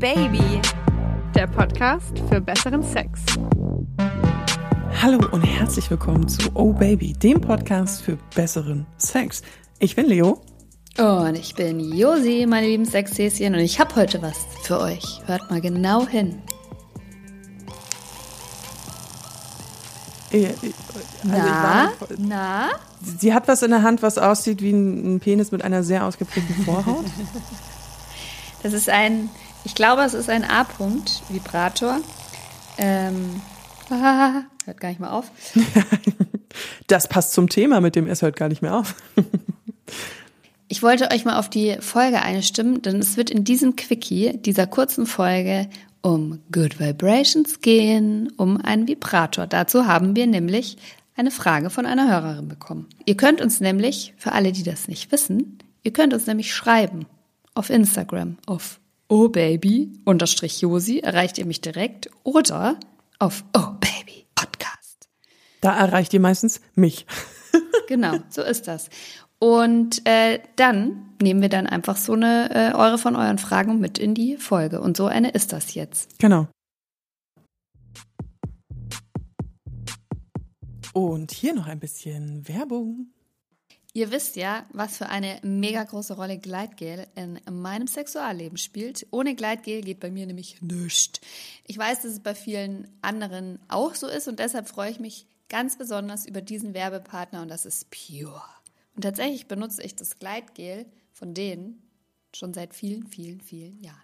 Baby, der Podcast für besseren Sex. Hallo und herzlich willkommen zu Oh Baby, dem Podcast für besseren Sex. Ich bin Leo. Und ich bin Josi, meine lieben Sexhäschen, und ich habe heute was für euch. Hört mal genau hin. Äh, äh, also Na, ich war- na? Sie hat was in der Hand, was aussieht wie ein ein Penis mit einer sehr ausgeprägten Vorhaut. Das ist ein, ich glaube, es ist ein A-Punkt-Vibrator. Ähm, ah, hört gar nicht mal auf. Das passt zum Thema mit dem Es hört gar nicht mehr auf. Ich wollte euch mal auf die Folge einstimmen, denn es wird in diesem Quickie, dieser kurzen Folge, um Good Vibrations gehen, um einen Vibrator. Dazu haben wir nämlich eine Frage von einer Hörerin bekommen. Ihr könnt uns nämlich, für alle, die das nicht wissen, ihr könnt uns nämlich schreiben auf Instagram auf ohbaby unterstrich Josi erreicht ihr mich direkt oder auf ohbaby Podcast. Da erreicht ihr meistens mich. Genau, so ist das. Und äh, dann nehmen wir dann einfach so eine äh, eure von euren Fragen mit in die Folge. Und so eine ist das jetzt. Genau. Und hier noch ein bisschen Werbung. Ihr wisst ja, was für eine mega große Rolle Gleitgel in meinem Sexualleben spielt. Ohne Gleitgel geht bei mir nämlich nichts. Ich weiß, dass es bei vielen anderen auch so ist und deshalb freue ich mich ganz besonders über diesen Werbepartner und das ist Pure. Und tatsächlich benutze ich das Gleitgel von denen schon seit vielen, vielen, vielen Jahren.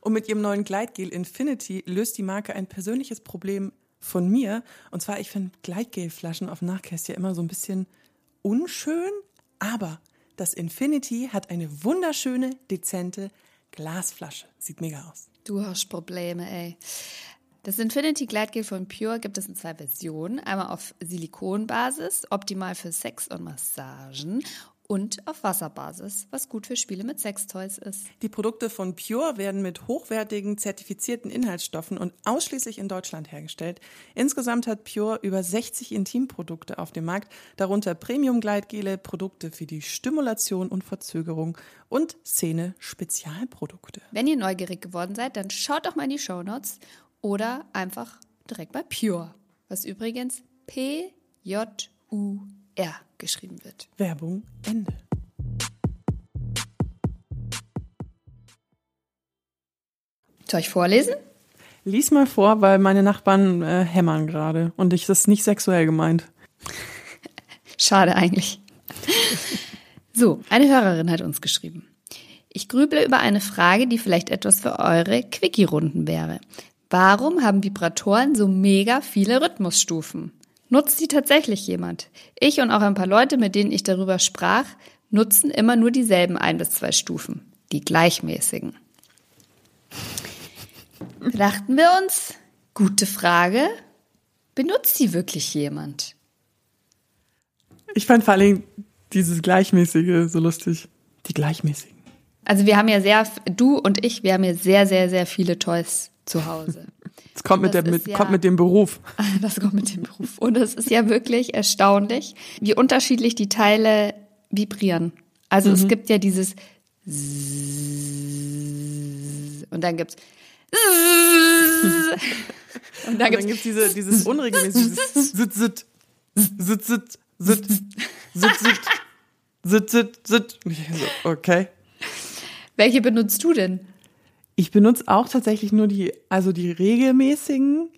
Und mit ihrem neuen Gleitgel Infinity löst die Marke ein persönliches Problem von mir. Und zwar, ich finde Gleitgelflaschen auf Nachkästchen immer so ein bisschen unschön, aber das Infinity hat eine wunderschöne, dezente Glasflasche. Sieht mega aus. Du hast Probleme, ey. Das Infinity Gleitgel von Pure gibt es in zwei Versionen. Einmal auf Silikonbasis, optimal für Sex und Massagen. Und auf Wasserbasis, was gut für Spiele mit Sextoys ist. Die Produkte von Pure werden mit hochwertigen, zertifizierten Inhaltsstoffen und ausschließlich in Deutschland hergestellt. Insgesamt hat Pure über 60 Intimprodukte auf dem Markt, darunter Premium-Gleitgele, Produkte für die Stimulation und Verzögerung und Szene-Spezialprodukte. Wenn ihr neugierig geworden seid, dann schaut doch mal in die Shownotes oder einfach direkt bei Pure, was übrigens P-J-U-R geschrieben wird. Werbung Ende. Soll ich vorlesen? Lies mal vor, weil meine Nachbarn äh, hämmern gerade und ich das ist nicht sexuell gemeint. Schade eigentlich. So, eine Hörerin hat uns geschrieben. Ich grüble über eine Frage, die vielleicht etwas für eure Quickie-Runden wäre. Warum haben Vibratoren so mega viele Rhythmusstufen? Nutzt sie tatsächlich jemand? Ich und auch ein paar Leute, mit denen ich darüber sprach, nutzen immer nur dieselben ein bis zwei Stufen, die gleichmäßigen. Da dachten wir uns, gute Frage, benutzt die wirklich jemand? Ich fand vor allem dieses Gleichmäßige so lustig. Die Gleichmäßigen. Also wir haben ja sehr, du und ich, wir haben ja sehr, sehr, sehr viele Toys zu Hause. Das kommt, mit, Das der, mit, ja- kommt mit dem Beruf. Das kommt mit dem Beruf. Und es ist ja wirklich erstaunlich, wie unterschiedlich die Teile vibrieren. Also es gibt ja dieses und dann gibt's und dann Und dann gibt's gibt's diese, dieses unregelmäßige Sit, sit, sit, sit, sit, sit, sit, sit, sit, sit. Okay. welche benutzt du denn? Ich benutze auch tatsächlich nur die, also die regelmäßigen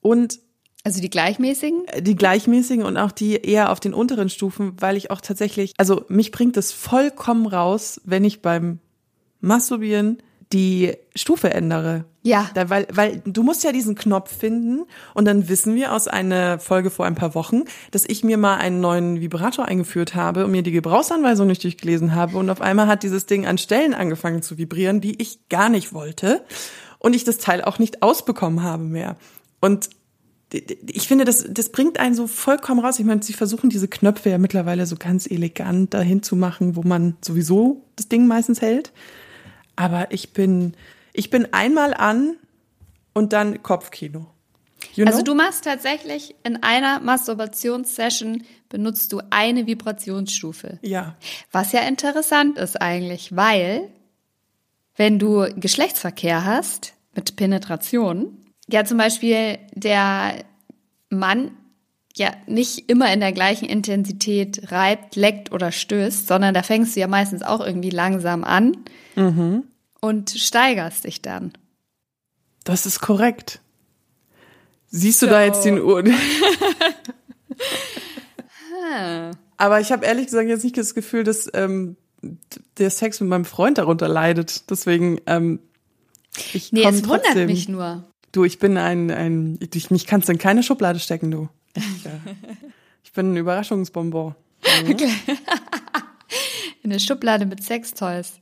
und Also die gleichmäßigen? die gleichmäßigen und auch die eher auf den unteren Stufen, weil ich auch tatsächlich, also mich bringt es vollkommen raus, wenn ich beim Masturbieren die Stufe ändere. Ja. Da, weil, weil du musst ja diesen Knopf finden und dann wissen wir aus einer Folge vor ein paar Wochen, dass ich mir mal einen neuen Vibrator eingeführt habe und mir die Gebrauchsanweisung nicht durchgelesen habe und auf einmal hat dieses Ding an Stellen angefangen zu vibrieren, die ich gar nicht wollte und ich das Teil auch nicht ausbekommen habe mehr. Und ich finde, das, das bringt einen so vollkommen raus. Ich meine, sie versuchen diese Knöpfe ja mittlerweile so ganz elegant dahin zu machen, wo man sowieso das Ding meistens hält. Aber ich bin, ich bin einmal an und dann Kopfkino. You Also know? du machst tatsächlich in einer Masturbationssession benutzt du eine Vibrationsstufe. Ja. Was ja interessant ist eigentlich, weil wenn du Geschlechtsverkehr hast mit Penetration, ja zum Beispiel der Mann ja nicht immer in der gleichen Intensität reibt, leckt oder stößt, sondern da fängst du ja meistens auch irgendwie langsam an Mhm. und steigerst dich dann. Das ist korrekt. Siehst du So. da jetzt den Ah. Aber ich habe ehrlich gesagt jetzt nicht das Gefühl, dass ähm, der Sex mit meinem Freund darunter leidet. Deswegen, ähm, ich Nee, es wundert trotzdem. mich nur. Du, ich bin ein, ein ich, mich kannst du in keine Schublade stecken, du. Ich, äh, ich bin ein Überraschungsbonbon. In eine Schublade mit Sextoys.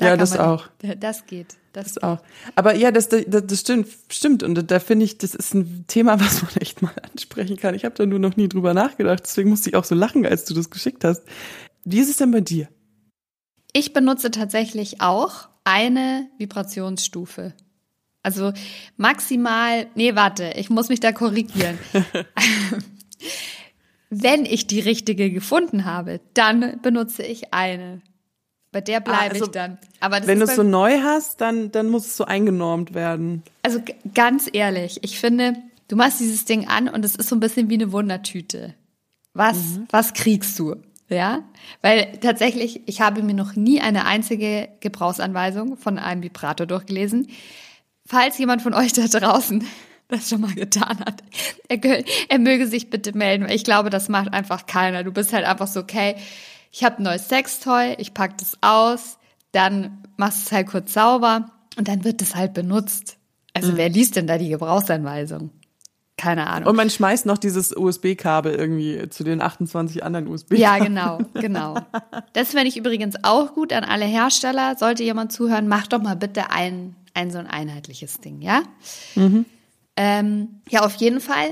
Ja, kann das auch. Das geht. Das, Das auch. Aber ja, das, das, das stimmt, stimmt. Und da finde ich, das ist ein Thema, was man echt mal ansprechen kann. Ich habe da nur noch nie drüber nachgedacht. Deswegen musste ich auch so lachen, als du das geschickt hast. Wie ist es denn bei dir? Ich benutze tatsächlich auch eine Vibrationsstufe. Also maximal, nee, warte, ich muss mich da korrigieren. Wenn ich die richtige gefunden habe, dann benutze ich eine. Bei der bleibe also, ich dann. Aber das Wenn du es so neu hast, dann, dann muss es so eingenormt werden. Also ganz ehrlich, ich finde, du machst dieses Ding an und es ist so ein bisschen wie eine Wundertüte. Was, was kriegst du? Ja, weil tatsächlich, ich habe mir noch nie eine einzige Gebrauchsanweisung von einem Vibrator durchgelesen. Falls jemand von euch da draußen das schon mal getan hat, er, er möge sich bitte melden, weil ich glaube, das macht einfach keiner. Du bist halt einfach so, okay, ich habe ein neues Sextoy, ich pack das aus, dann machst du es halt kurz sauber und dann wird es halt benutzt. Also wer liest denn da die Gebrauchsanweisung? Keine Ahnung. Und man schmeißt noch dieses USB-Kabel irgendwie zu den 28 anderen USB. Ja, genau, genau. Das fände ich übrigens auch gut an alle Hersteller. Sollte jemand zuhören, macht doch mal bitte ein, ein so ein einheitliches Ding, ja? Ähm, ja, auf jeden Fall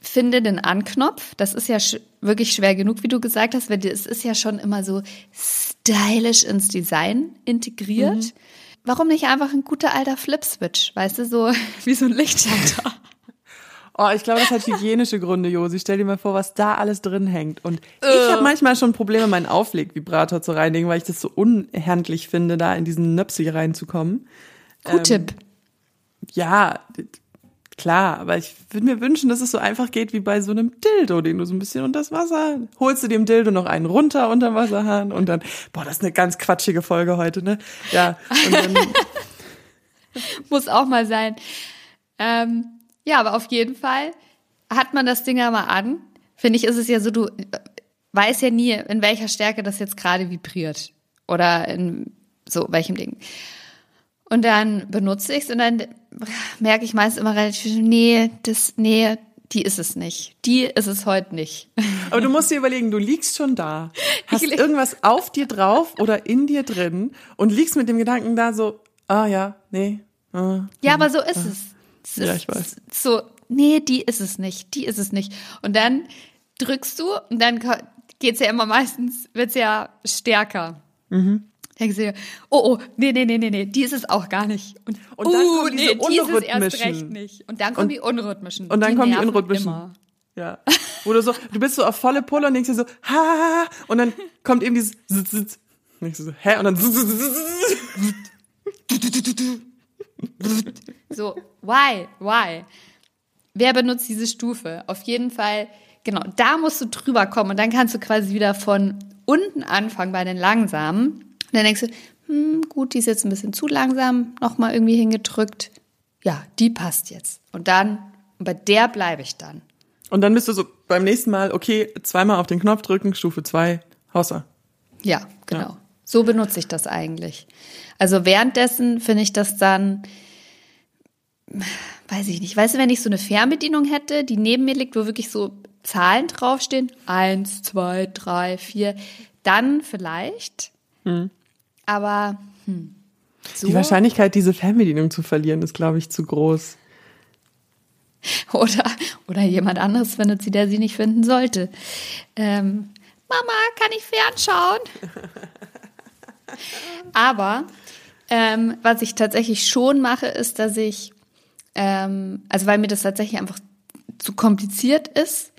finde den Anknopf. Das ist ja sch wirklich schwer genug, wie du gesagt hast, weil es ist ja schon immer so stylisch ins Design integriert. Warum nicht einfach ein guter alter Flip-Switch, weißt du, so wie so ein Lichtschalter? Oh, ich glaube, das hat hygienische Gründe, Josi. Stell dir mal vor, was da alles drin hängt. Und ich Äh. habe manchmal schon Probleme, meinen Auflegvibrator zu reinigen, weil ich das so unhandlich finde, da in diesen Nöpsel reinzukommen. Q-Tip. Ja, d- klar, aber ich würde mir wünschen, dass es so einfach geht wie bei so einem Dildo, den du so ein bisschen unter das Wasser, holst du dem Dildo noch einen runter unterm Wasserhahn und dann, boah, das ist eine ganz quatschige Folge heute, ne? Ja, und dann, Muss auch mal sein. Ähm, ja, aber auf jeden Fall hat man das Ding ja mal an. Finde ich, ist es ja so, du weißt ja nie, in welcher Stärke das jetzt gerade vibriert. Oder in so welchem Ding. Und dann benutze ich es und dann merke ich meist immer relativ, schnell, nee, das, nee, die ist es nicht. Die ist es heute nicht. aber du musst dir überlegen, du liegst schon da, hast irgendwas auf dir drauf oder in dir drin und liegst mit dem Gedanken da so, ah ja, nee, ah, Ja, aber so ist es. es Ja, ist ich weiß. So, nee, die ist es nicht, die ist es nicht. Und dann drückst du und dann geht's ja immer meistens, wird's ja stärker. Mhm. Denkst du dir, oh, oh, nee, nee, nee, nee, nee, die ist es auch gar nicht. Und, Und dann uh, kommen diese nee, die ist es erst recht nicht. Und dann kommen die unrhythmischen. und dann kommen die unrhythmischen. Immer. Ja. Wo du so, du bist so auf volle Pulle und denkst dir so, ha, und dann kommt eben dieses Sitz, Sitz. Und ich so, hä? Und dann. So, why, why? Wer benutzt diese Stufe? Auf jeden Fall, genau, da musst du drüber kommen und dann kannst du quasi wieder von unten anfangen bei den langsamen. Und dann denkst du, hm, gut, die ist jetzt ein bisschen zu langsam, nochmal irgendwie hingedrückt. Ja, die passt jetzt. Und dann, bei der bleibe ich dann. Und dann bist du so beim nächsten Mal, okay, zweimal auf den Knopf drücken, Stufe 2, Hauser. Ja, genau. Ja. So benutze ich das eigentlich. Also währenddessen finde ich das dann, weiß ich nicht, weißt du, wenn ich so eine Fernbedienung hätte, die neben mir liegt, wo wirklich so Zahlen draufstehen, eins, zwei, drei, vier, dann vielleicht. Aber hm, so Die Wahrscheinlichkeit, diese Fernbedienung zu verlieren, ist, glaube ich, zu groß. oder oder jemand anderes findet sie, der sie nicht finden sollte. Ähm, Mama, kann ich fernschauen? Aber ähm, was ich tatsächlich schon mache, ist, dass ich, ähm, also weil mir das tatsächlich einfach zu kompliziert ist,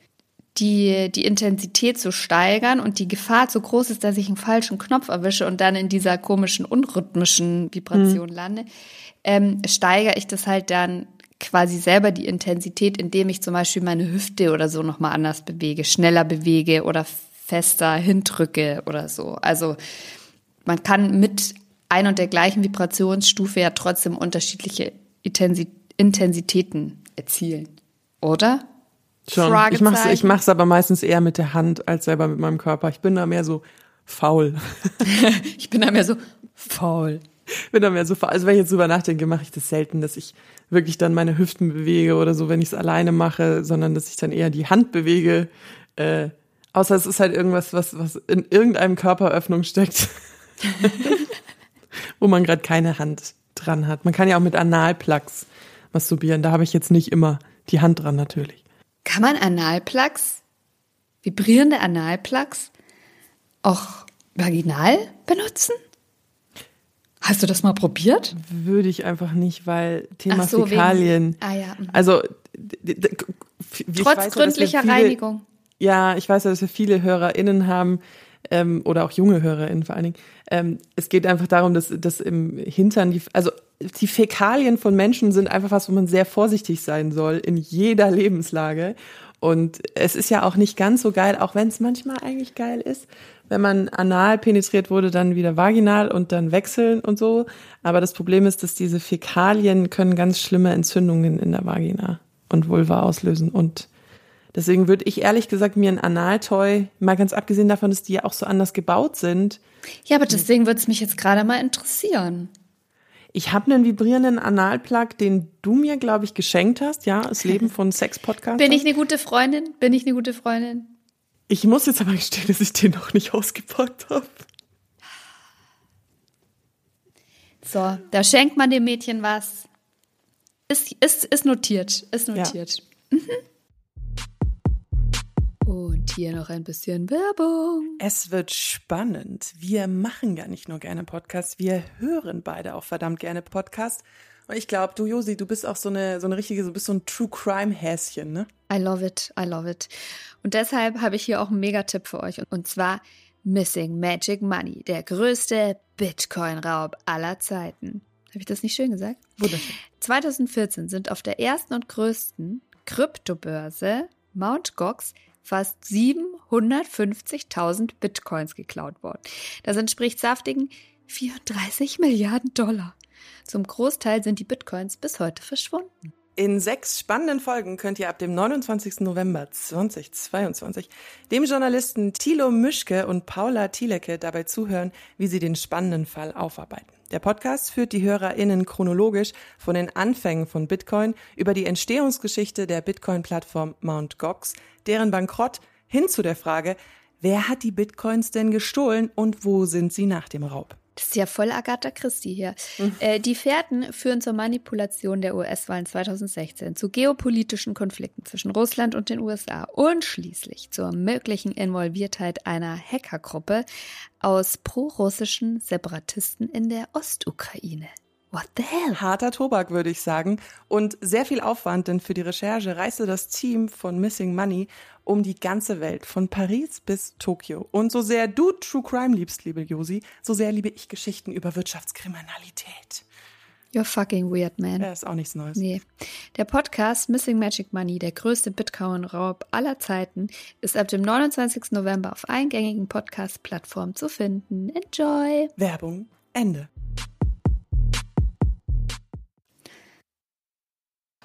die, die Intensität zu steigern und die Gefahr zu groß ist, dass ich einen falschen Knopf erwische und dann in dieser komischen, unrhythmischen Vibration mhm. lande, ähm, steigere ich das halt dann quasi selber die Intensität, indem ich zum Beispiel meine Hüfte oder so nochmal anders bewege, schneller bewege oder fester hindrücke oder so. Also man kann mit ein und der gleichen Vibrationsstufe ja trotzdem unterschiedliche Intensitäten erzielen, oder? Schon. Ich mach's, ich mach's aber meistens eher mit der Hand als selber mit meinem Körper. Ich bin da mehr so faul. ich bin da mehr so faul. bin da mehr so faul. Also wenn ich jetzt drüber nachdenke, mache ich das selten, dass ich wirklich dann meine Hüften bewege oder so, wenn ich es alleine mache, sondern dass ich dann eher die Hand bewege. Äh, außer es ist halt irgendwas, was, was in irgendeinem Körperöffnung steckt, wo man gerade keine Hand dran hat. Man kann ja auch mit Analplugs masturbieren. Da habe ich jetzt nicht immer die Hand dran natürlich. Kann man Analplugs, vibrierende Analplugs, auch vaginal benutzen? Hast du das mal probiert? Würde ich einfach nicht, weil Thema so, Fäkalien. Ah, ja. Mhm. Also trotz gründlicher viele, Reinigung. Ja, ich weiß, dass wir viele HörerInnen haben, ähm, oder auch junge HörerInnen vor allen Dingen. Ähm, es geht einfach darum, dass, dass im Hintern die, also die Fäkalien von Menschen sind einfach was, wo man sehr vorsichtig sein soll in jeder Lebenslage. Und es ist ja auch nicht ganz so geil, auch wenn es manchmal eigentlich geil ist, wenn man anal penetriert wurde, dann wieder vaginal und dann wechseln und so. Aber das Problem ist, dass diese Fäkalien können ganz schlimme Entzündungen in der Vagina und Vulva auslösen. Und deswegen würde ich ehrlich gesagt mir ein Analtoy, mal ganz abgesehen davon, dass die ja auch so anders gebaut sind. Ja, aber deswegen würde es mich jetzt gerade mal interessieren. Ich habe einen vibrierenden Analplug, den du mir, glaube ich, geschenkt hast. Ja, das Leben von Sex-Podcast. Bin ich eine gute Freundin? Bin ich eine gute Freundin? Ich muss jetzt aber gestehen, dass ich den noch nicht ausgepackt habe. So, da schenkt man dem Mädchen was. Ist, ist, ist notiert. Ist notiert. Ja. Und hier noch ein bisschen Werbung. Es wird spannend. Wir machen ja nicht nur gerne Podcasts, wir hören beide auch verdammt gerne Podcasts. Und ich glaube, du, Josi, du bist auch so eine, so eine richtige, du bist so ein True Crime Häschen, ne? I love it, I love it. Und deshalb habe ich hier auch einen Megatipp für euch. Und zwar Missing Magic Money, der größte Bitcoin-Raub aller Zeiten. Habe ich das nicht schön gesagt? Wunderschön. 2014 sind auf der ersten und größten Kryptobörse Mount Gox fast 750.000 Bitcoins geklaut worden. Das entspricht saftigen 34 Milliarden Dollar. Zum Großteil sind die Bitcoins bis heute verschwunden. In sechs spannenden Folgen könnt ihr ab dem 29. November 2022 dem Journalisten Thilo Mischke und Paula Thielecke dabei zuhören, wie sie den spannenden Fall aufarbeiten. Der Podcast führt die HörerInnen chronologisch von den Anfängen von Bitcoin über die Entstehungsgeschichte der Bitcoin-Plattform Mt. Gox, deren Bankrott hin zu der Frage, wer hat die Bitcoins denn gestohlen und wo sind sie nach dem Raub? Das ist ja voll Agatha Christie hier. Mhm. Äh, die Fährten führen zur Manipulation der US-Wahlen 2016, zu geopolitischen Konflikten zwischen Russland und den USA und schließlich zur möglichen Involviertheit einer Hackergruppe aus prorussischen Separatisten in der Ostukraine. What the hell? Harter Tobak, würde ich sagen. Und sehr viel Aufwand, denn für die Recherche reiste das Team von Missing Money um die ganze Welt, von Paris bis Tokio. Und so sehr du True Crime liebst, liebe Josi, so sehr liebe ich Geschichten über Wirtschaftskriminalität. You're fucking weird, man. Ja, ist auch nichts Neues. Nee. Der Podcast Missing Magic Money, der größte Bitcoin-Raub aller Zeiten, ist ab dem 29. November auf eingängigen Podcast-Plattformen zu finden. Enjoy! Werbung Ende.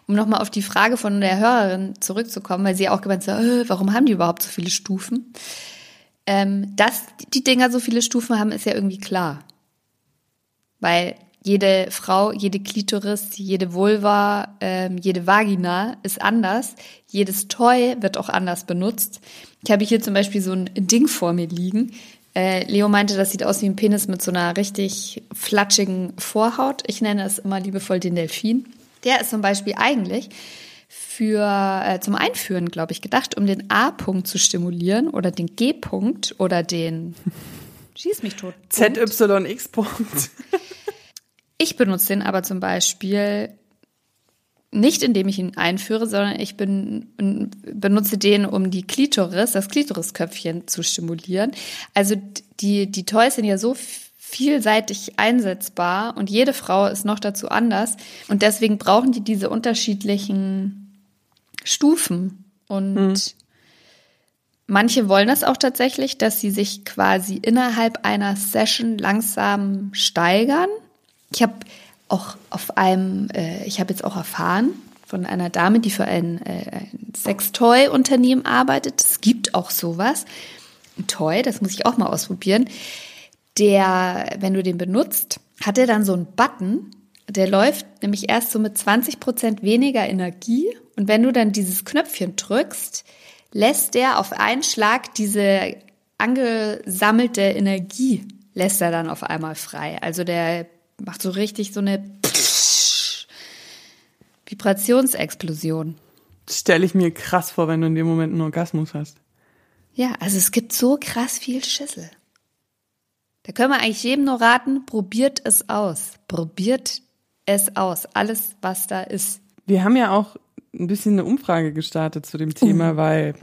Um nochmal auf die Frage von der Hörerin zurückzukommen, weil sie auch gemeint hat, äh, warum haben die überhaupt so viele Stufen? Ähm, dass die Dinger so viele Stufen haben, ist ja irgendwie klar. Weil jede Frau, jede Klitoris, jede Vulva, ähm, jede Vagina ist anders. Jedes Toy wird auch anders benutzt. Ich habe hier zum Beispiel so ein Ding vor mir liegen. Äh, Leo meinte, das sieht aus wie ein Penis mit so einer richtig flatschigen Vorhaut. Ich nenne es immer liebevoll den Delfin. Der ist zum Beispiel eigentlich für äh, zum Einführen, glaube ich, gedacht, um den A-Punkt zu stimulieren oder den G-Punkt oder den Schieß mich tot. ZYX-Punkt. ich benutze den aber zum Beispiel nicht indem ich ihn einführe, sondern ich bin, benutze den, um die Klitoris, das Klitorisköpfchen zu stimulieren. Also die, die Toys sind ja so vielseitig einsetzbar und jede Frau ist noch dazu anders. Und deswegen brauchen die diese unterschiedlichen Stufen. Und hm. manche wollen das auch tatsächlich, dass sie sich quasi innerhalb einer Session langsam steigern. Ich habe auch auf einem, äh, ich habe jetzt auch erfahren von einer Dame, die für ein, äh, ein Sextoy-Unternehmen arbeitet. Es gibt auch sowas. Ein Toy, das muss ich auch mal ausprobieren. Der, wenn du den benutzt, hat er dann so einen Button, der läuft nämlich erst so mit 20 Prozent weniger Energie. Und wenn du dann dieses Knöpfchen drückst, lässt der auf einen Schlag diese angesammelte Energie lässt er dann auf einmal frei. Also der macht so richtig so eine Vibrationsexplosion. Stelle ich mir krass vor, wenn du in dem Moment einen Orgasmus hast. Ja, also es gibt so krass viel Schüssel. Da können wir eigentlich jedem nur raten, probiert es aus. Probiert es aus. Alles, was da ist. Wir haben ja auch ein bisschen eine Umfrage gestartet zu dem Thema, uh. weil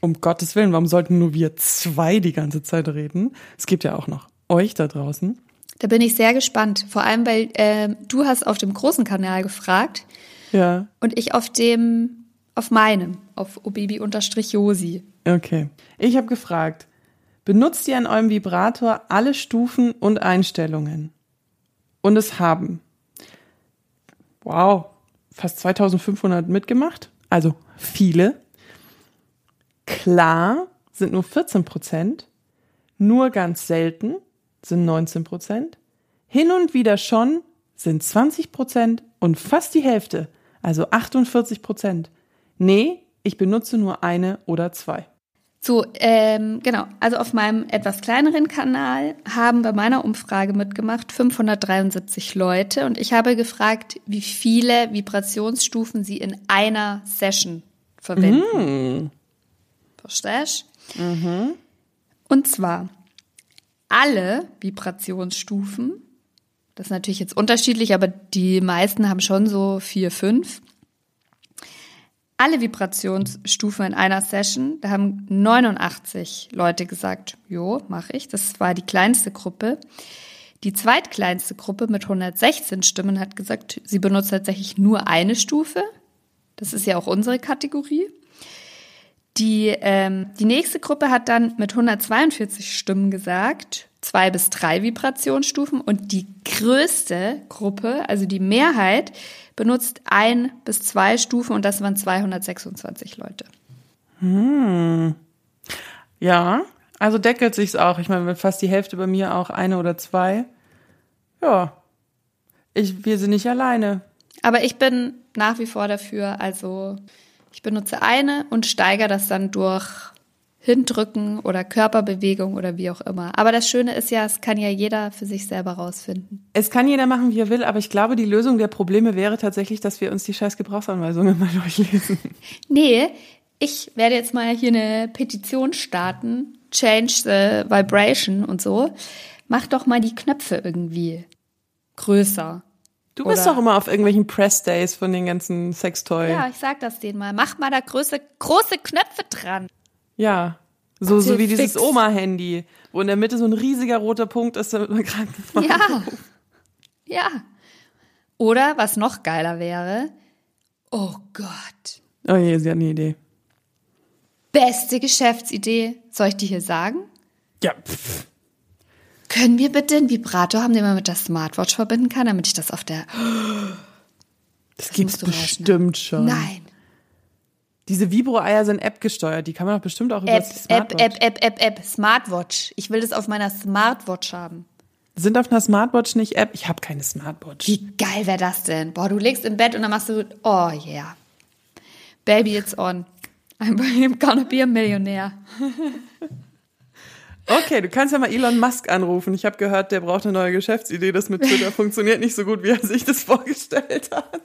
um Gottes Willen, warum sollten nur wir zwei die ganze Zeit reden? Es gibt ja auch noch euch da draußen. Da bin ich sehr gespannt. Vor allem, weil äh, du hast auf dem großen Kanal gefragt. Ja. Und ich auf dem, auf meinem, auf obibi-josi. Okay. Ich habe gefragt, benutzt ihr an eurem Vibrator alle Stufen und Einstellungen? Und es haben, wow, fast 2500 mitgemacht. Also viele. Klar sind nur 14 Prozent. Nur ganz selten sind 19 Prozent. Hin und wieder schon sind 20 Prozent und fast die Hälfte, also 48 Prozent. Nee, ich benutze nur eine oder zwei. So, ähm, genau. Also auf meinem etwas kleineren Kanal haben bei meiner Umfrage mitgemacht 573 Leute und ich habe gefragt, wie viele Vibrationsstufen sie in einer Session verwenden. Mm. Verstehst? Mhm. Und zwar alle Vibrationsstufen. Das ist natürlich jetzt unterschiedlich, aber die meisten haben schon so vier, fünf. Alle Vibrationsstufen in einer Session, da haben 89 Leute gesagt, jo, mache ich. Das war die kleinste Gruppe. Die zweitkleinste Gruppe mit 116 Stimmen hat gesagt, sie benutzt tatsächlich nur eine Stufe. Das ist ja auch unsere Kategorie. Die, ähm, die nächste Gruppe hat dann mit 142 Stimmen gesagt, zwei bis drei Vibrationsstufen. Und die größte Gruppe, also die Mehrheit, benutzt ein bis zwei Stufen und das waren 226 Leute. Hm. Ja, also deckelt sich's auch. Ich meine, fast die Hälfte bei mir auch eine oder zwei. Ja. Ich, wir sind nicht alleine. Aber ich bin nach wie vor dafür, also ich benutze eine und steigere das dann durch Hindrücken oder Körperbewegung oder wie auch immer. Aber das Schöne ist ja, es kann ja jeder für sich selber rausfinden. Es kann jeder machen, wie er will, aber ich glaube, die Lösung der Probleme wäre tatsächlich, dass wir uns die scheiß Gebrauchsanweisungen mal durchlesen. Nee, ich werde jetzt mal hier eine Petition starten. Change the vibration und so. Mach doch mal die Knöpfe irgendwie größer. Du bist Oder, doch immer auf irgendwelchen Press-Days von den ganzen Sextoy. Ja, ich sag das denen mal. Mach mal da große, große Knöpfe dran. Ja. So, so wie fix. dieses Oma-Handy, wo in der Mitte so ein riesiger roter Punkt ist, damit man gerade Ja. Ja. Oder was noch geiler wäre, oh Gott. Oh je, sie hat eine Idee. Beste Geschäftsidee. Soll ich die hier sagen? Ja. Pff. Können wir bitte einen Vibrator haben, den man mit der Smartwatch verbinden kann, damit ich das auf der. Das, das gibt's bestimmt schon. Nein. Diese Vibro-Eier sind App gesteuert. Die kann man doch bestimmt auch über App, die Smartwatch. App, App, App, App, App, Smartwatch. Ich will das auf meiner Smartwatch haben. Sind auf einer Smartwatch nicht App? Ich habe keine Smartwatch. Wie geil wäre das denn? Boah, du legst im Bett und dann machst du, oh yeah. Baby, it's on. I'm gonna be a millionaire. Okay, du kannst ja mal Elon Musk anrufen. Ich habe gehört, der braucht eine neue Geschäftsidee. Das mit Twitter funktioniert nicht so gut, wie er sich das vorgestellt hat.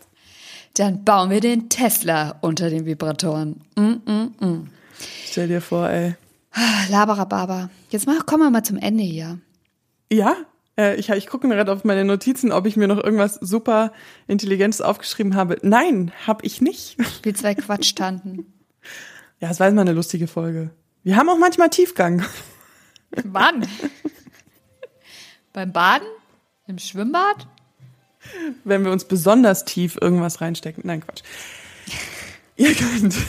Dann bauen wir den Tesla unter den Vibratoren. Mm, mm, mm. Stell dir vor, ey. Laberababa. Jetzt mal, kommen wir mal zum Ende hier. Ja? Äh, ich ich gucke gerade auf meine Notizen, ob ich mir noch irgendwas super Intelligentes aufgeschrieben habe. Nein, habe ich nicht. Wie zwei Quatschtanten. Ja, es war jetzt mal eine lustige Folge. Wir haben auch manchmal Tiefgang. Wann? Beim Baden? Im Schwimmbad? Wenn wir uns besonders tief irgendwas reinstecken. Nein, Quatsch. Ihr könnt.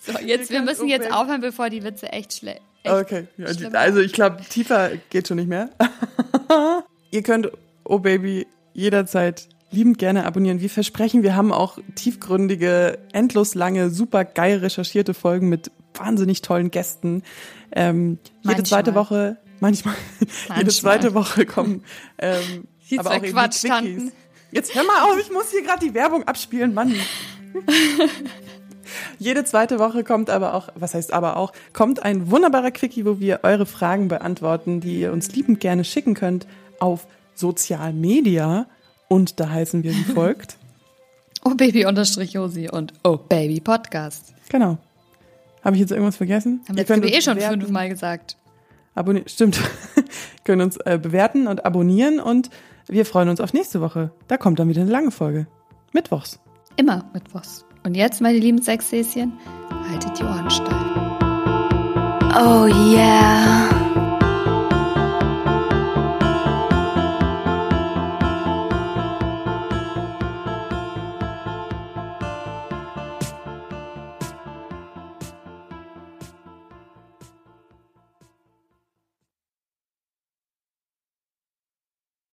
So, jetzt, wir müssen jetzt aufhören, bevor die Witze echt schlecht. Okay, ja, also ich glaube, tiefer geht schon nicht mehr. Ihr könnt Oh Baby jederzeit liebend gerne abonnieren. Wie versprechen, wir haben auch tiefgründige, endlos lange, super geil recherchierte Folgen mit wahnsinnig tollen Gästen. Ähm, jede zweite Woche, manchmal, manchmal, jede zweite Woche kommen ähm, die aber auch Quatsch die Jetzt hör mal auf, ich muss hier gerade die Werbung abspielen, Mann. Jede zweite Woche kommt aber auch, was heißt aber auch, kommt ein wunderbarer Quickie, wo wir eure Fragen beantworten, die ihr uns liebend gerne schicken könnt auf Sozial Media. Und da heißen wir wie folgt. oh Baby unterstrich Josi und Oh Baby Podcast. Genau. Habe ich jetzt irgendwas vergessen? Haben wir eh schon fünfmal gesagt. Abonnieren, stimmt. können uns äh, bewerten und abonnieren und wir freuen uns auf nächste Woche. Da kommt dann wieder eine lange Folge. Mittwochs. Immer Mittwochs. Und jetzt, meine lieben Sechshäschen, haltet die Ohren steif. Oh yeah.